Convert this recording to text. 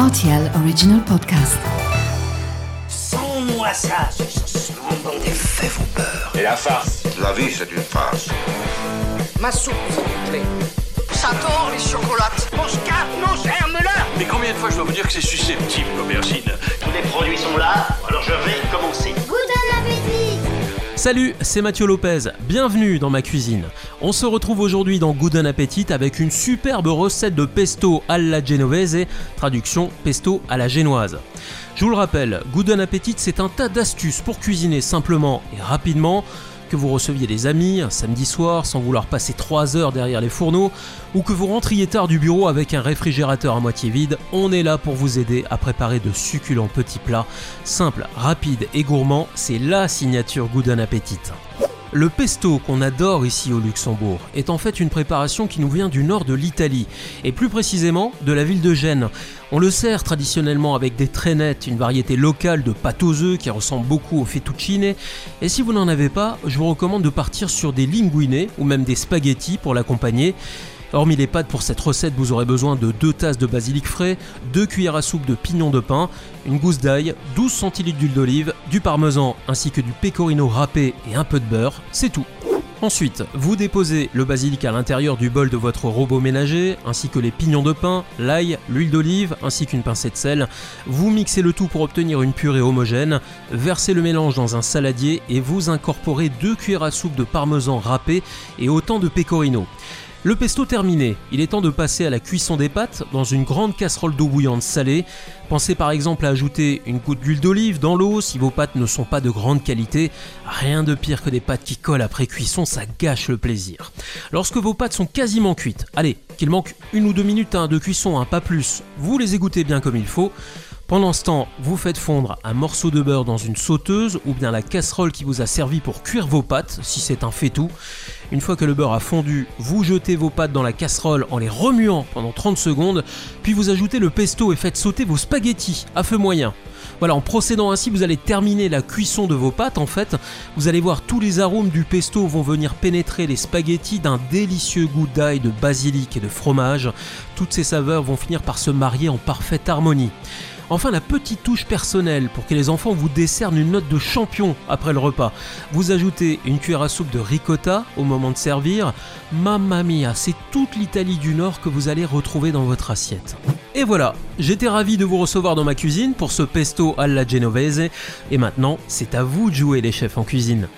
RTL Original Podcast. Sans-moi ça, ce bon Les faits vont peur. Et la farce La vie, c'est une farce. Ma soupe, s'il vous plaît. Ça tord, les chocolates. Mon scarpe, mon germe-là Mais combien de fois je dois vous dire que c'est susceptible, l'aubergine? Salut, c'est Mathieu Lopez, bienvenue dans ma cuisine. On se retrouve aujourd'hui dans Good Appetit avec une superbe recette de pesto alla genovese, traduction pesto à la génoise. Je vous le rappelle, Good Appetit c'est un tas d'astuces pour cuisiner simplement et rapidement, que vous receviez des amis un samedi soir sans vouloir passer 3 heures derrière les fourneaux, ou que vous rentriez tard du bureau avec un réfrigérateur à moitié vide, on est là pour vous aider à préparer de succulents petits plats. Simple, rapide et gourmand, c'est la signature Good Appetit. Le pesto qu'on adore ici au Luxembourg est en fait une préparation qui nous vient du nord de l'Italie, et plus précisément de la ville de Gênes. On le sert traditionnellement avec des traînettes, une variété locale de pâte aux œufs qui ressemble beaucoup au fettuccine, et si vous n'en avez pas, je vous recommande de partir sur des linguine ou même des spaghettis pour l'accompagner. Hormis les pâtes pour cette recette, vous aurez besoin de 2 tasses de basilic frais, 2 cuillères à soupe de pignon de pain, une gousse d'ail, 12 centilitres d'huile d'olive, du parmesan ainsi que du pecorino râpé et un peu de beurre, c'est tout. Ensuite, vous déposez le basilic à l'intérieur du bol de votre robot ménager, ainsi que les pignons de pain, l'ail, l'huile d'olive, ainsi qu'une pincée de sel. Vous mixez le tout pour obtenir une purée homogène, versez le mélange dans un saladier et vous incorporez 2 cuillères à soupe de parmesan râpé et autant de pecorino. Le pesto terminé, il est temps de passer à la cuisson des pâtes dans une grande casserole d'eau bouillante salée. Pensez par exemple à ajouter une goutte d'huile d'olive dans l'eau si vos pâtes ne sont pas de grande qualité. Rien de pire que des pâtes qui collent après cuisson, ça gâche le plaisir. Lorsque vos pâtes sont quasiment cuites, allez, qu'il manque une ou deux minutes hein, de cuisson, hein, pas plus, vous les égouttez bien comme il faut. Pendant ce temps, vous faites fondre un morceau de beurre dans une sauteuse ou bien la casserole qui vous a servi pour cuire vos pâtes, si c'est un faitout. Une fois que le beurre a fondu, vous jetez vos pâtes dans la casserole en les remuant pendant 30 secondes, puis vous ajoutez le pesto et faites sauter vos spaghettis à feu moyen. Voilà, en procédant ainsi, vous allez terminer la cuisson de vos pâtes. En fait, vous allez voir tous les arômes du pesto vont venir pénétrer les spaghettis d'un délicieux goût d'ail, de basilic et de fromage. Toutes ces saveurs vont finir par se marier en parfaite harmonie. Enfin, la petite touche personnelle pour que les enfants vous décernent une note de champion après le repas. Vous ajoutez une cuillère à soupe de ricotta au moment de servir. Mamma mia, c'est toute l'Italie du Nord que vous allez retrouver dans votre assiette. Et voilà, j'étais ravi de vous recevoir dans ma cuisine pour ce pesto alla genovese. Et maintenant, c'est à vous de jouer les chefs en cuisine.